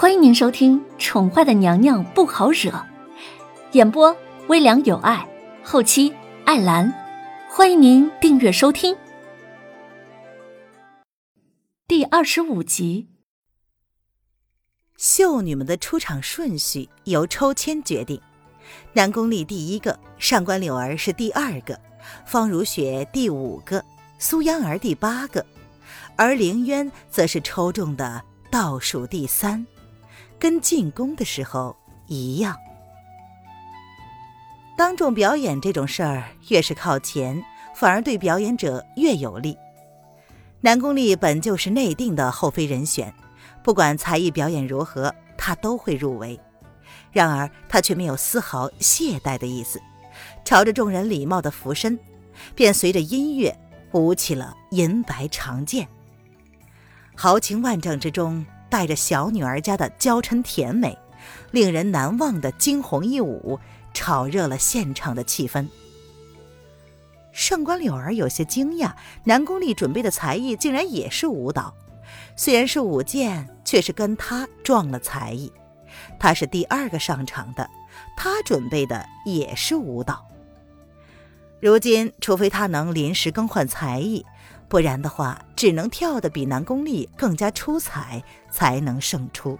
欢迎您收听《宠坏的娘娘不好惹》，演播微凉有爱，后期艾兰。欢迎您订阅收听。第二十五集，秀女们的出场顺序由抽签决定，南宫丽第一个，上官柳儿是第二个，方如雪第五个，苏央儿第八个，而凌渊则是抽中的倒数第三。跟进宫的时候一样，当众表演这种事儿，越是靠前，反而对表演者越有利。南宫丽本就是内定的后妃人选，不管才艺表演如何，她都会入围。然而她却没有丝毫懈怠的意思，朝着众人礼貌的俯身，便随着音乐舞起了银白长剑，豪情万丈之中。带着小女儿家的娇嗔甜美，令人难忘的惊鸿一舞，炒热了现场的气氛。上官柳儿有些惊讶，南宫丽准备的才艺竟然也是舞蹈，虽然是舞剑，却是跟她撞了才艺。她是第二个上场的，她准备的也是舞蹈。如今，除非她能临时更换才艺。不然的话，只能跳得比南宫丽更加出彩，才能胜出。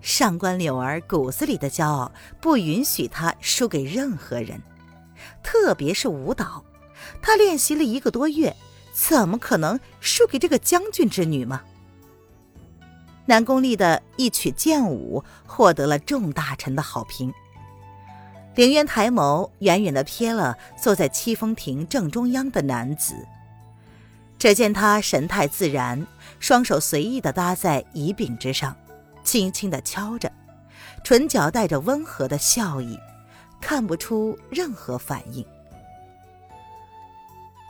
上官柳儿骨子里的骄傲不允许她输给任何人，特别是舞蹈。她练习了一个多月，怎么可能输给这个将军之女吗？南宫丽的一曲剑舞获得了众大臣的好评。凌渊抬眸，远远的瞥了坐在七风亭正中央的男子。只见他神态自然，双手随意地搭在椅柄之上，轻轻地敲着，唇角带着温和的笑意，看不出任何反应。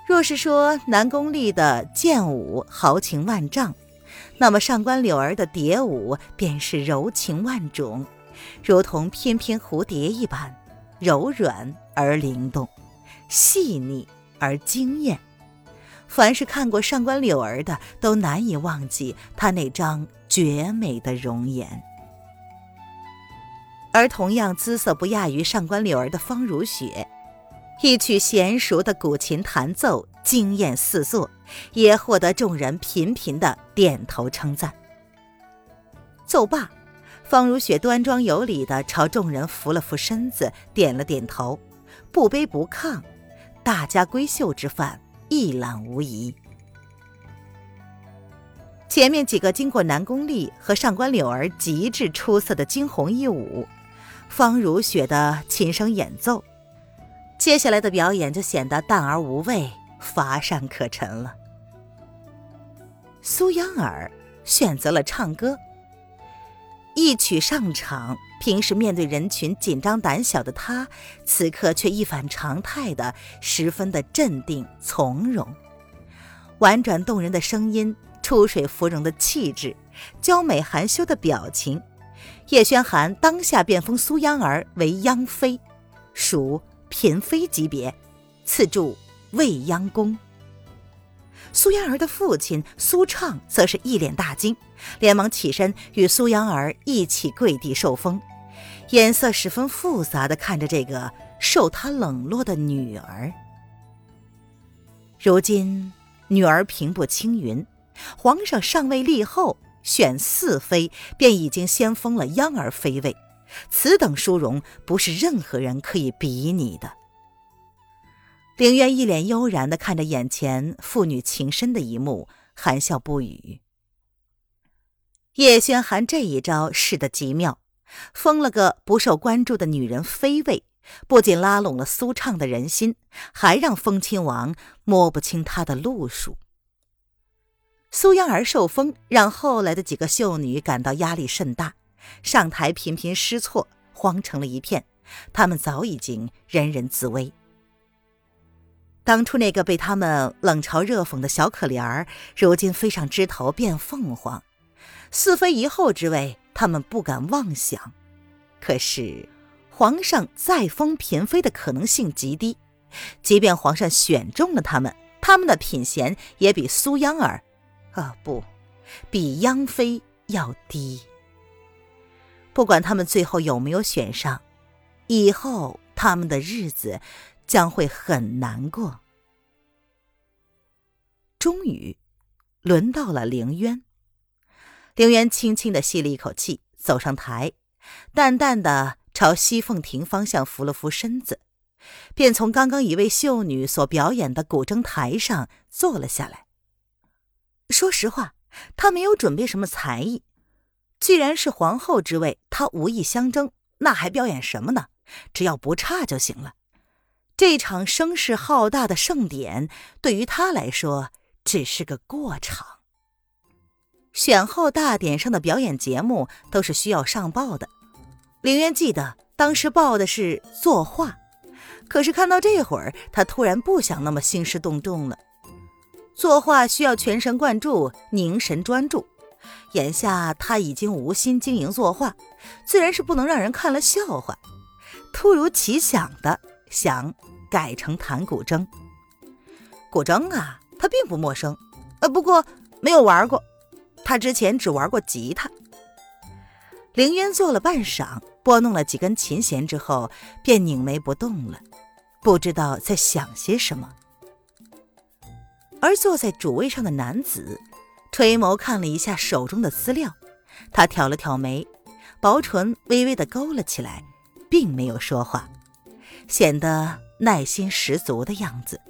若是说南宫丽的剑舞豪情万丈，那么上官柳儿的蝶舞便是柔情万种，如同翩翩蝴蝶一般，柔软而灵动，细腻而惊艳。凡是看过上官柳儿的，都难以忘记她那张绝美的容颜。而同样姿色不亚于上官柳儿的方如雪，一曲娴熟的古琴弹奏，惊艳四座，也获得众人频频的点头称赞。奏罢，方如雪端庄有礼的朝众人扶了扶身子，点了点头，不卑不亢，大家闺秀之范。一览无遗。前面几个经过南宫丽和上官柳儿极致出色的惊鸿一舞，方如雪的琴声演奏，接下来的表演就显得淡而无味、乏善可陈了。苏央儿选择了唱歌，一曲上场。平时面对人群紧张胆小的他，此刻却一反常态的，十分的镇定从容。婉转动人的声音，出水芙蓉的气质，娇美含羞的表情，叶轩寒当下便封苏央儿为央妃，属嫔妃级别，赐住未央宫。苏央儿的父亲苏畅则是一脸大惊，连忙起身与苏央儿一起跪地受封。眼色十分复杂的看着这个受他冷落的女儿。如今女儿平步青云，皇上尚未立后，选四妃便已经先封了央儿妃位，此等殊荣不是任何人可以比拟的。凌渊一脸悠然的看着眼前父女情深的一幕，含笑不语。叶轩寒这一招使得极妙。封了个不受关注的女人妃位，不仅拉拢了苏畅的人心，还让封亲王摸不清他的路数。苏央儿受封，让后来的几个秀女感到压力甚大，上台频频失措，慌成了一片。他们早已经人人自危。当初那个被他们冷嘲热讽的小可怜儿，如今飞上枝头变凤凰，四妃一后之位。他们不敢妄想，可是皇上再封嫔妃的可能性极低。即便皇上选中了他们，他们的品衔也比苏央儿，啊不，比央妃要低。不管他们最后有没有选上，以后他们的日子将会很难过。终于，轮到了凌渊。凌渊轻轻的吸了一口气，走上台，淡淡的朝西凤亭方向扶了扶身子，便从刚刚一位秀女所表演的古筝台上坐了下来。说实话，他没有准备什么才艺。既然是皇后之位，他无意相争，那还表演什么呢？只要不差就行了。这场声势浩大的盛典，对于他来说只是个过场。选后大典上的表演节目都是需要上报的。凌渊记得当时报的是作画，可是看到这会儿，他突然不想那么兴师动众了。作画需要全神贯注、凝神专注，眼下他已经无心经营作画，自然是不能让人看了笑话。突如其想的想改成弹古筝。古筝啊，他并不陌生，呃，不过没有玩过。他之前只玩过吉他。凌渊做了半晌，拨弄了几根琴弦之后，便拧眉不动了，不知道在想些什么。而坐在主位上的男子，垂眸看了一下手中的资料，他挑了挑眉，薄唇微微的勾了起来，并没有说话，显得耐心十足的样子。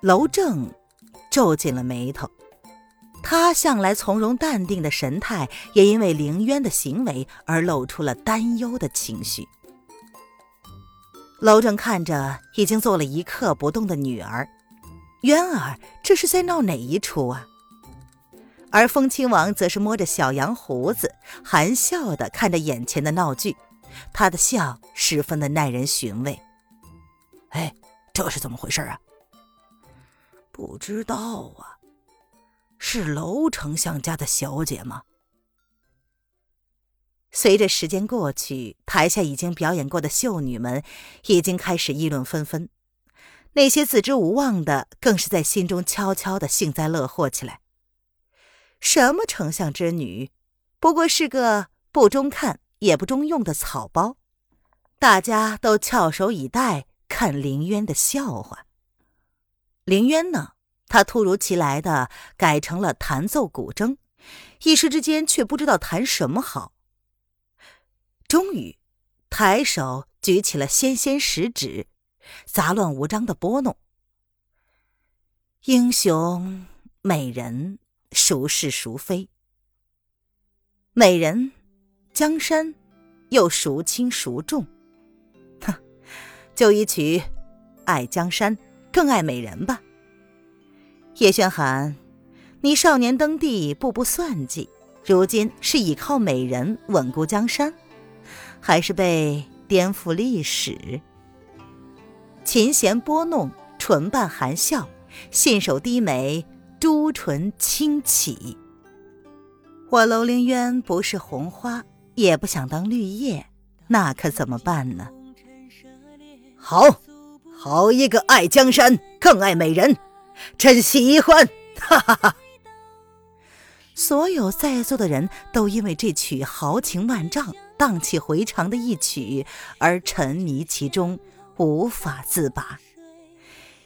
娄正皱紧了眉头。他向来从容淡定的神态，也因为凌渊的行为而露出了担忧的情绪。娄正看着已经坐了一刻不动的女儿，渊儿这是在闹哪一出啊？而风亲王则是摸着小羊胡子，含笑的看着眼前的闹剧，他的笑十分的耐人寻味。哎，这是怎么回事啊？不知道啊。是楼丞相家的小姐吗？随着时间过去，台下已经表演过的秀女们已经开始议论纷纷，那些自知无望的更是在心中悄悄的幸灾乐祸起来。什么丞相之女，不过是个不中看也不中用的草包，大家都翘首以待看林渊的笑话。林渊呢？他突如其来的改成了弹奏古筝，一时之间却不知道弹什么好。终于，抬手举起了纤纤十指，杂乱无章的拨弄。英雄美人，孰是孰非？美人，江山，又孰轻孰重？哼，就一曲《爱江山，更爱美人》吧。叶轩寒，你少年登第，步步算计，如今是倚靠美人稳固江山，还是被颠覆历史？琴弦拨弄，唇瓣含笑，信手低眉，朱唇轻启。我楼凌渊不是红花，也不想当绿叶，那可怎么办呢？好，好一个爱江山，更爱美人。真喜欢，哈哈哈！所有在座的人都因为这曲豪情万丈、荡气回肠的一曲而沉迷其中，无法自拔。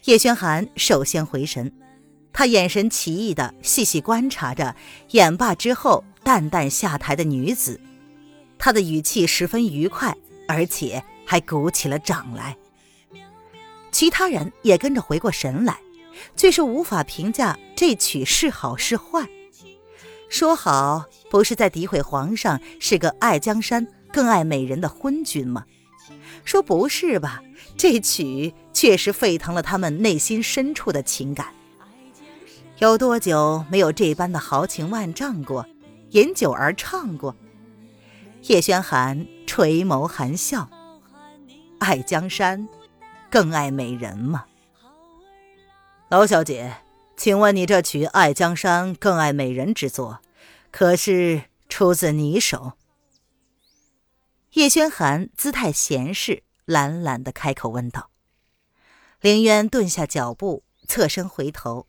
叶轩寒首先回神，他眼神奇异的细细观察着演罢之后淡淡下台的女子，他的语气十分愉快，而且还鼓起了掌来。其他人也跟着回过神来。却是无法评价这曲是好是坏。说好不是在诋毁皇上是个爱江山更爱美人的昏君吗？说不是吧？这曲确实沸腾了他们内心深处的情感。有多久没有这般的豪情万丈过？饮酒而唱过？叶轩寒垂眸含笑，爱江山，更爱美人吗？娄小姐，请问你这曲《爱江山更爱美人》之作，可是出自你手？叶轩寒姿态闲适，懒懒的开口问道。凌渊顿下脚步，侧身回头，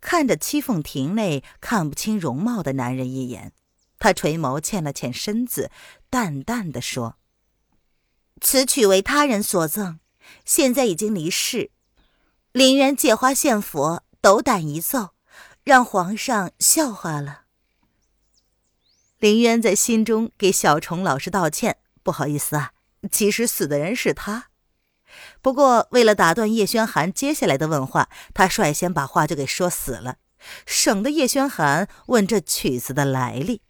看着七凤亭内看不清容貌的男人一眼，他垂眸欠了欠身子，淡淡的说：“此曲为他人所赠，现在已经离世。林渊借花献佛，斗胆一奏，让皇上笑话了。”林渊在心中给小虫老师道歉：“不好意思啊，其实死的人是他。”不过，为了打断叶轩寒接下来的问话，他率先把话就给说死了，省得叶轩寒问这曲子的来历。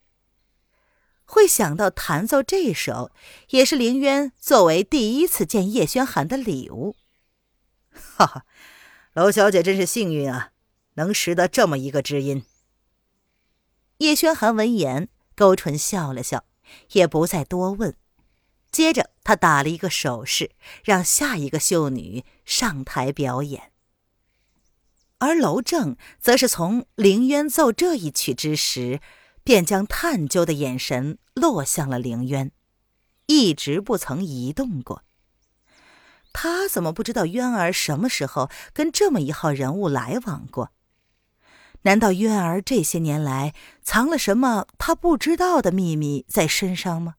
会想到弹奏这首，也是凌渊作为第一次见叶轩寒的礼物。哈哈，娄小姐真是幸运啊，能识得这么一个知音。叶轩寒闻言，勾唇笑了笑，也不再多问。接着，他打了一个手势，让下一个秀女上台表演。而娄正则是从凌渊奏这一曲之时，便将探究的眼神落向了凌渊，一直不曾移动过。他怎么不知道渊儿什么时候跟这么一号人物来往过？难道渊儿这些年来藏了什么他不知道的秘密在身上吗？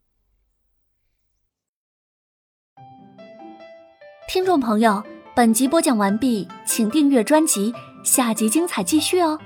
听众朋友，本集播讲完毕，请订阅专辑，下集精彩继续哦。